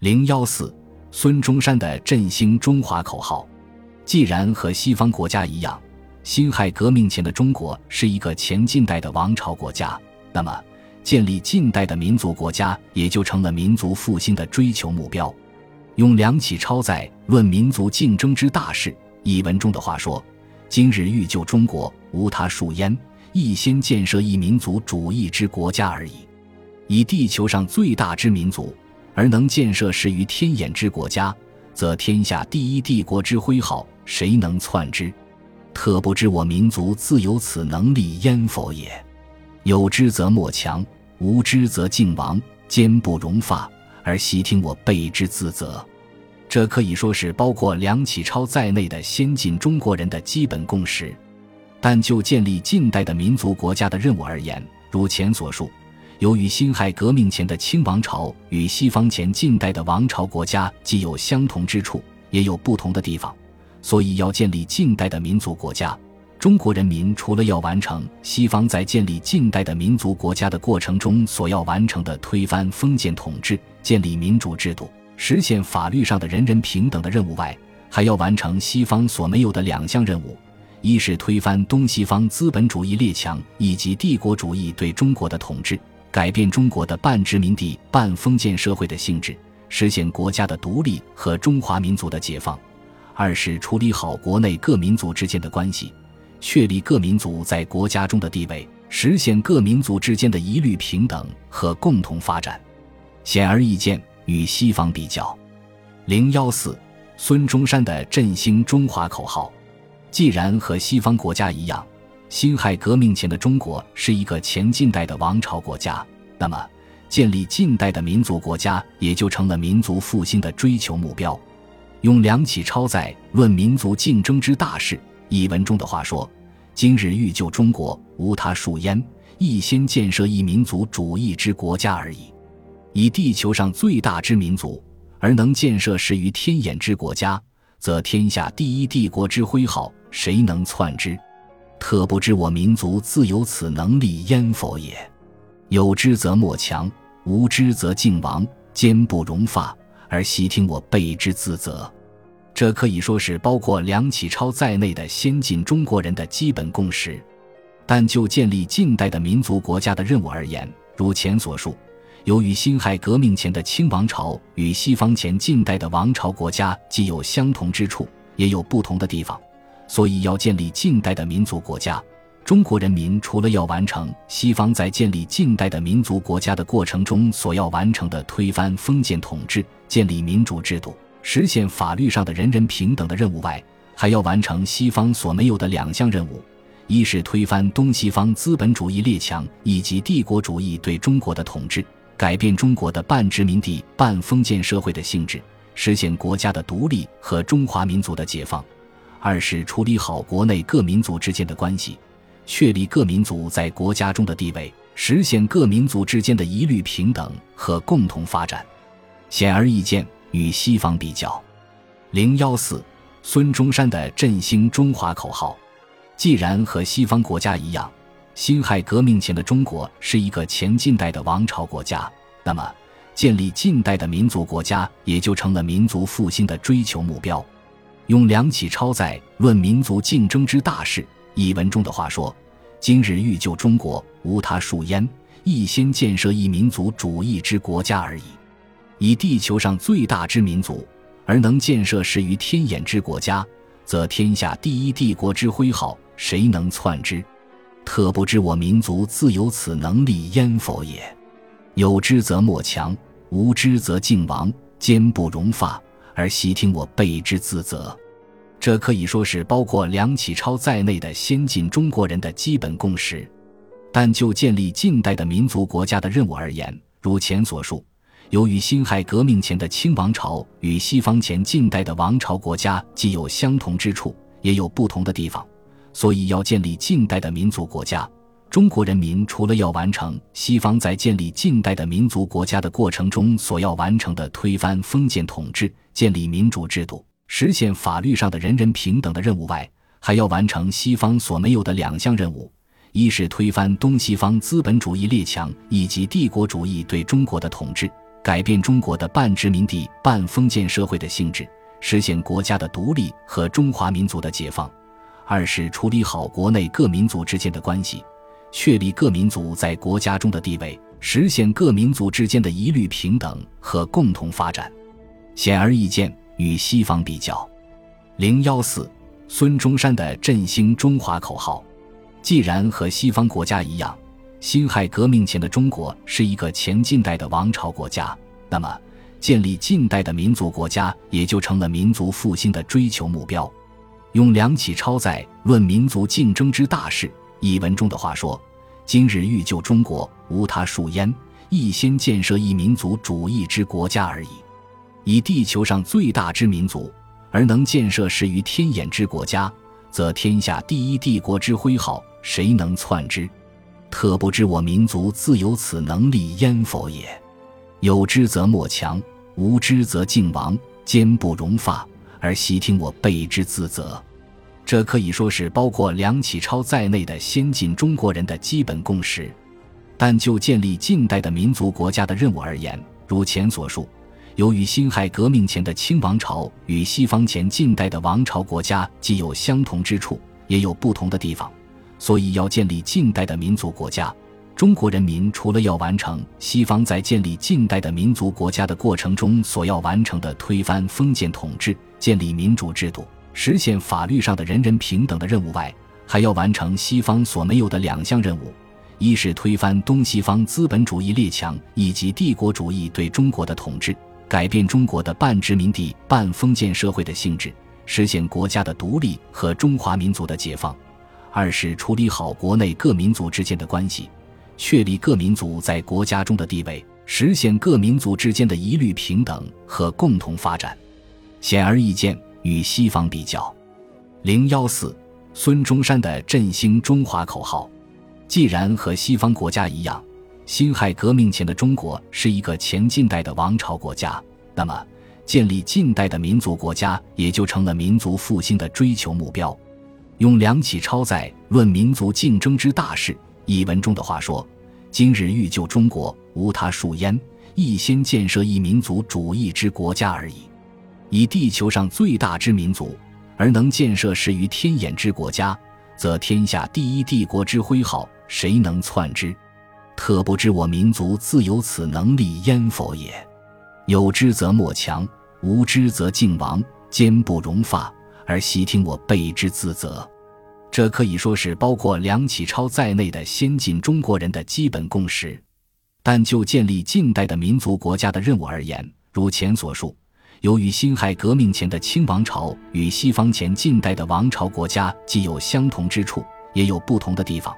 零幺四，孙中山的振兴中华口号。既然和西方国家一样，辛亥革命前的中国是一个前近代的王朝国家，那么建立近代的民族国家也就成了民族复兴的追求目标。用梁启超在《论民族竞争之大事》一文中的话说：“今日欲救中国，无他术焉，亦先建设一民族主义之国家而已。以地球上最大之民族，而能建设始于天眼之国家，则天下第一帝国之徽号，谁能篡之？特不知我民族自有此能力焉否也？有之则莫强，无之则敬王，坚不容发。”而悉听我备之自责，这可以说是包括梁启超在内的先进中国人的基本共识。但就建立近代的民族国家的任务而言，如前所述，由于辛亥革命前的清王朝与西方前近代的王朝国家既有相同之处，也有不同的地方，所以要建立近代的民族国家。中国人民除了要完成西方在建立近代的民族国家的过程中所要完成的推翻封建统治、建立民主制度、实现法律上的人人平等的任务外，还要完成西方所没有的两项任务：一是推翻东西方资本主义列强以及帝国主义对中国的统治，改变中国的半殖民地半封建社会的性质，实现国家的独立和中华民族的解放；二是处理好国内各民族之间的关系。确立各民族在国家中的地位，实现各民族之间的一律平等和共同发展。显而易见，与西方比较，零幺四，孙中山的振兴中华口号，既然和西方国家一样，辛亥革命前的中国是一个前近代的王朝国家，那么建立近代的民族国家也就成了民族复兴的追求目标。用梁启超在《论民族竞争之大事》。一文中的话说：“今日欲救中国，无他术焉，亦先建设一民族主义之国家而已。以地球上最大之民族，而能建设始于天眼之国家，则天下第一帝国之徽号，谁能篡之？特不知我民族自有此能力焉否也？有之则莫强，无之则敬王，坚不容发。而悉听我备之自责。”这可以说是包括梁启超在内的先进中国人的基本共识。但就建立近代的民族国家的任务而言，如前所述，由于辛亥革命前的清王朝与西方前近代的王朝国家既有相同之处，也有不同的地方，所以要建立近代的民族国家。中国人民除了要完成西方在建立近代的民族国家的过程中所要完成的推翻封建统治、建立民主制度。实现法律上的人人平等的任务外，还要完成西方所没有的两项任务：一是推翻东西方资本主义列强以及帝国主义对中国的统治，改变中国的半殖民地半封建社会的性质，实现国家的独立和中华民族的解放；二是处理好国内各民族之间的关系，确立各民族在国家中的地位，实现各民族之间的一律平等和共同发展。显而易见。与西方比较，零幺四，孙中山的振兴中华口号，既然和西方国家一样，辛亥革命前的中国是一个前近代的王朝国家，那么建立近代的民族国家也就成了民族复兴的追求目标。用梁启超在《论民族竞争之大事》一文中的话说：“今日欲救中国，无他术焉，亦先建设一民族主义之国家而已。”以地球上最大之民族，而能建设始于天眼之国家，则天下第一帝国之徽号，谁能篡之？特不知我民族自有此能力焉否也？有之则莫强，无之则敬王，坚不容发。而悉听我备之自责。这可以说是包括梁启超在内的先进中国人的基本共识。但就建立近代的民族国家的任务而言，如前所述。由于辛亥革命前的清王朝与西方前近代的王朝国家既有相同之处，也有不同的地方，所以要建立近代的民族国家。中国人民除了要完成西方在建立近代的民族国家的过程中所要完成的推翻封建统治、建立民主制度、实现法律上的人人平等的任务外，还要完成西方所没有的两项任务：一是推翻东西方资本主义列强以及帝国主义对中国的统治。改变中国的半殖民地半封建社会的性质，实现国家的独立和中华民族的解放；二是处理好国内各民族之间的关系，确立各民族在国家中的地位，实现各民族之间的一律平等和共同发展。显而易见，与西方比较，零幺四，孙中山的振兴中华口号，既然和西方国家一样。辛亥革命前的中国是一个前近代的王朝国家，那么建立近代的民族国家也就成了民族复兴的追求目标。用梁启超在《论民族竞争之大事》一文中的话说：“今日欲救中国，无他术焉，亦先建设一民族主义之国家而已。以地球上最大之民族，而能建设始于天眼之国家，则天下第一帝国之徽号，谁能篡之？”特不知我民族自有此能力焉否也？有之则莫强，无之则敬亡，坚不容发，而悉听我备之自责。这可以说是包括梁启超在内的先进中国人的基本共识。但就建立近代的民族国家的任务而言，如前所述，由于辛亥革命前的清王朝与西方前近代的王朝国家既有相同之处，也有不同的地方。所以，要建立近代的民族国家，中国人民除了要完成西方在建立近代的民族国家的过程中所要完成的推翻封建统治、建立民主制度、实现法律上的人人平等的任务外，还要完成西方所没有的两项任务：一是推翻东西方资本主义列强以及帝国主义对中国的统治，改变中国的半殖民地半封建社会的性质，实现国家的独立和中华民族的解放。二是处理好国内各民族之间的关系，确立各民族在国家中的地位，实现各民族之间的一律平等和共同发展。显而易见，与西方比较，零幺四，孙中山的振兴中华口号，既然和西方国家一样，辛亥革命前的中国是一个前近代的王朝国家，那么建立近代的民族国家也就成了民族复兴的追求目标。用梁启超在《论民族竞争之大事》一文中的话说：“今日欲救中国，无他术焉，亦先建设一民族主义之国家而已。以地球上最大之民族，而能建设始于天眼之国家，则天下第一帝国之徽号，谁能篡之？特不知我民族自有此能力焉否也？有之则莫强，无之则敬亡，坚不容发。”而悉听我备之自责，这可以说是包括梁启超在内的先进中国人的基本共识。但就建立近代的民族国家的任务而言，如前所述，由于辛亥革命前的清王朝与西方前近代的王朝国家既有相同之处，也有不同的地方，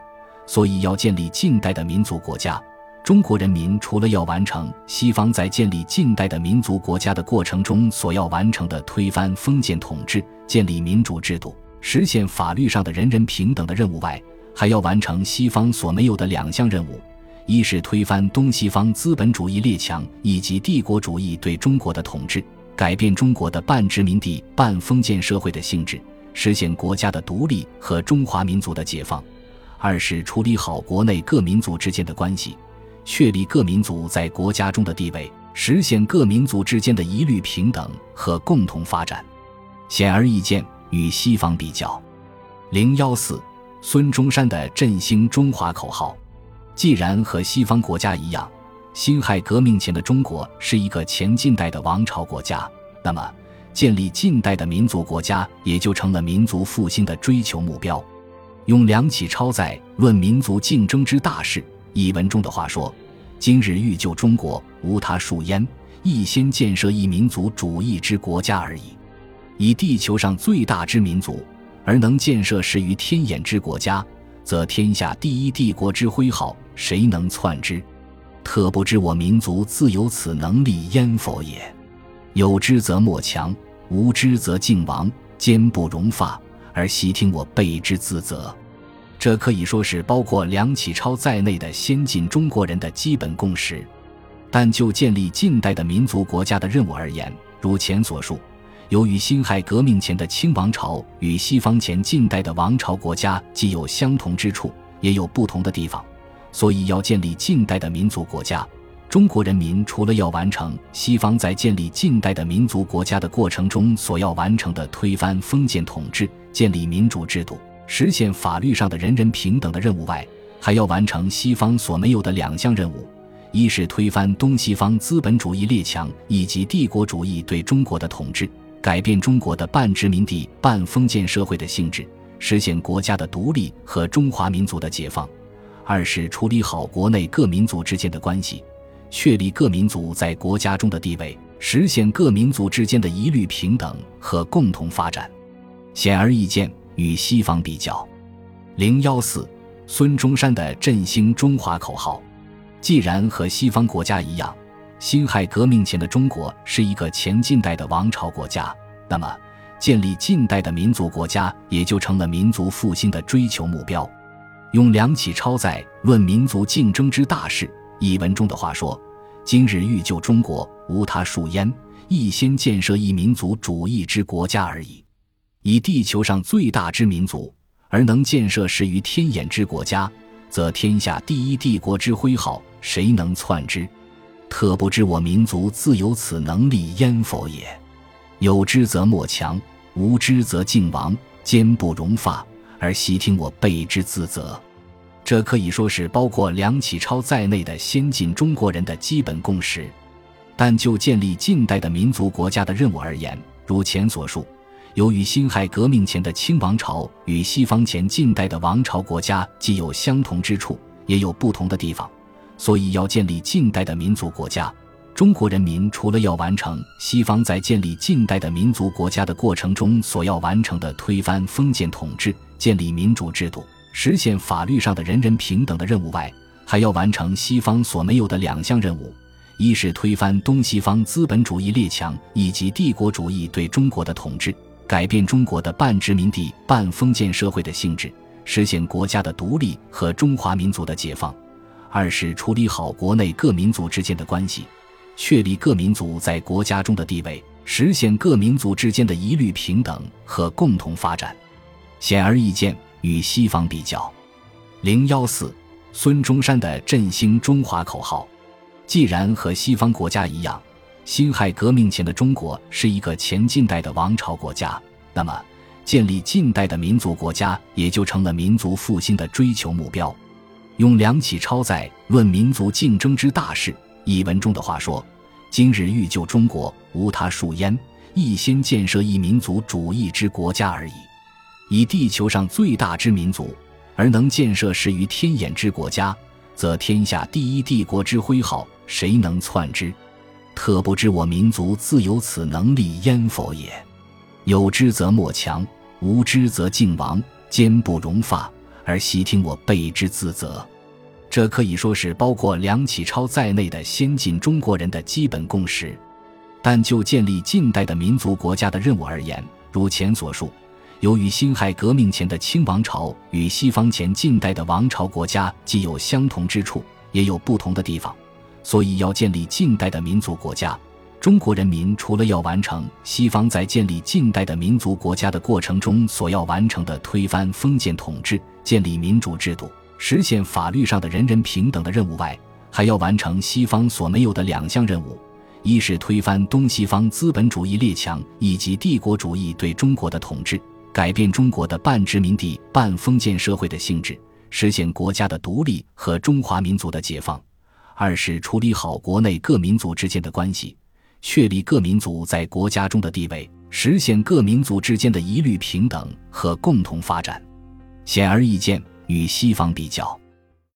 所以要建立近代的民族国家。中国人民除了要完成西方在建立近代的民族国家的过程中所要完成的推翻封建统治、建立民主制度、实现法律上的人人平等的任务外，还要完成西方所没有的两项任务：一是推翻东西方资本主义列强以及帝国主义对中国的统治，改变中国的半殖民地半封建社会的性质，实现国家的独立和中华民族的解放；二是处理好国内各民族之间的关系。确立各民族在国家中的地位，实现各民族之间的一律平等和共同发展。显而易见，与西方比较，零幺四，孙中山的振兴中华口号，既然和西方国家一样，辛亥革命前的中国是一个前近代的王朝国家，那么建立近代的民族国家也就成了民族复兴的追求目标。用梁启超在《论民族竞争之大事》。一文中的话说：“今日欲救中国，无他术焉，亦先建设一民族主义之国家而已。以地球上最大之民族，而能建设始于天眼之国家，则天下第一帝国之徽号，谁能篡之？特不知我民族自有此能力焉否也？有之则莫强，无之则敬王，坚不容发，而悉听我备之自责。”这可以说是包括梁启超在内的先进中国人的基本共识。但就建立近代的民族国家的任务而言，如前所述，由于辛亥革命前的清王朝与西方前近代的王朝国家既有相同之处，也有不同的地方，所以要建立近代的民族国家。中国人民除了要完成西方在建立近代的民族国家的过程中所要完成的推翻封建统治、建立民主制度、实现法律上的人人平等的任务外，还要完成西方所没有的两项任务：一是推翻东西方资本主义列强以及帝国主义对中国的统治，改变中国的半殖民地半封建社会的性质，实现国家的独立和中华民族的解放；二是处理好国内各民族之间的关系。确立各民族在国家中的地位，实现各民族之间的一律平等和共同发展。显而易见，与西方比较，零幺四，孙中山的振兴中华口号，既然和西方国家一样，辛亥革命前的中国是一个前近代的王朝国家，那么建立近代的民族国家也就成了民族复兴的追求目标。用梁启超在《论民族竞争之大事》。一文中的话说：“今日欲救中国，无他术焉，亦先建设一民族主义之国家而已。以地球上最大之民族，而能建设始于天眼之国家，则天下第一帝国之徽号，谁能篡之？特不知我民族自有此能力焉否也？有之则莫强，无之则敬王，坚不容发，而悉听我备之自责。”这可以说是包括梁启超在内的先进中国人的基本共识，但就建立近代的民族国家的任务而言，如前所述，由于辛亥革命前的清王朝与西方前近代的王朝国家既有相同之处，也有不同的地方，所以要建立近代的民族国家，中国人民除了要完成西方在建立近代的民族国家的过程中所要完成的推翻封建统治、建立民主制度。实现法律上的人人平等的任务外，还要完成西方所没有的两项任务：一是推翻东西方资本主义列强以及帝国主义对中国的统治，改变中国的半殖民地半封建社会的性质，实现国家的独立和中华民族的解放；二是处理好国内各民族之间的关系，确立各民族在国家中的地位，实现各民族之间的一律平等和共同发展。显而易见。与西方比较，零幺四，孙中山的振兴中华口号，既然和西方国家一样，辛亥革命前的中国是一个前近代的王朝国家，那么建立近代的民族国家也就成了民族复兴的追求目标。用梁启超在《论民族竞争之大事》一文中的话说：“今日欲救中国，无他术焉，一先建设一民族主义之国家而已。”以地球上最大之民族，而能建设始于天眼之国家，则天下第一帝国之徽号，谁能篡之？特不知我民族自有此能力焉否也？有之则莫强，无之则敬亡，坚不容发，而悉听我备之自责。这可以说是包括梁启超在内的先进中国人的基本共识。但就建立近代的民族国家的任务而言，如前所述。由于辛亥革命前的清王朝与西方前近代的王朝国家既有相同之处，也有不同的地方，所以要建立近代的民族国家，中国人民除了要完成西方在建立近代的民族国家的过程中所要完成的推翻封建统治、建立民主制度、实现法律上的人人平等的任务外，还要完成西方所没有的两项任务：一是推翻东西方资本主义列强以及帝国主义对中国的统治。改变中国的半殖民地半封建社会的性质，实现国家的独立和中华民族的解放；二是处理好国内各民族之间的关系，确立各民族在国家中的地位，实现各民族之间的一律平等和共同发展。显而易见，与西方比较，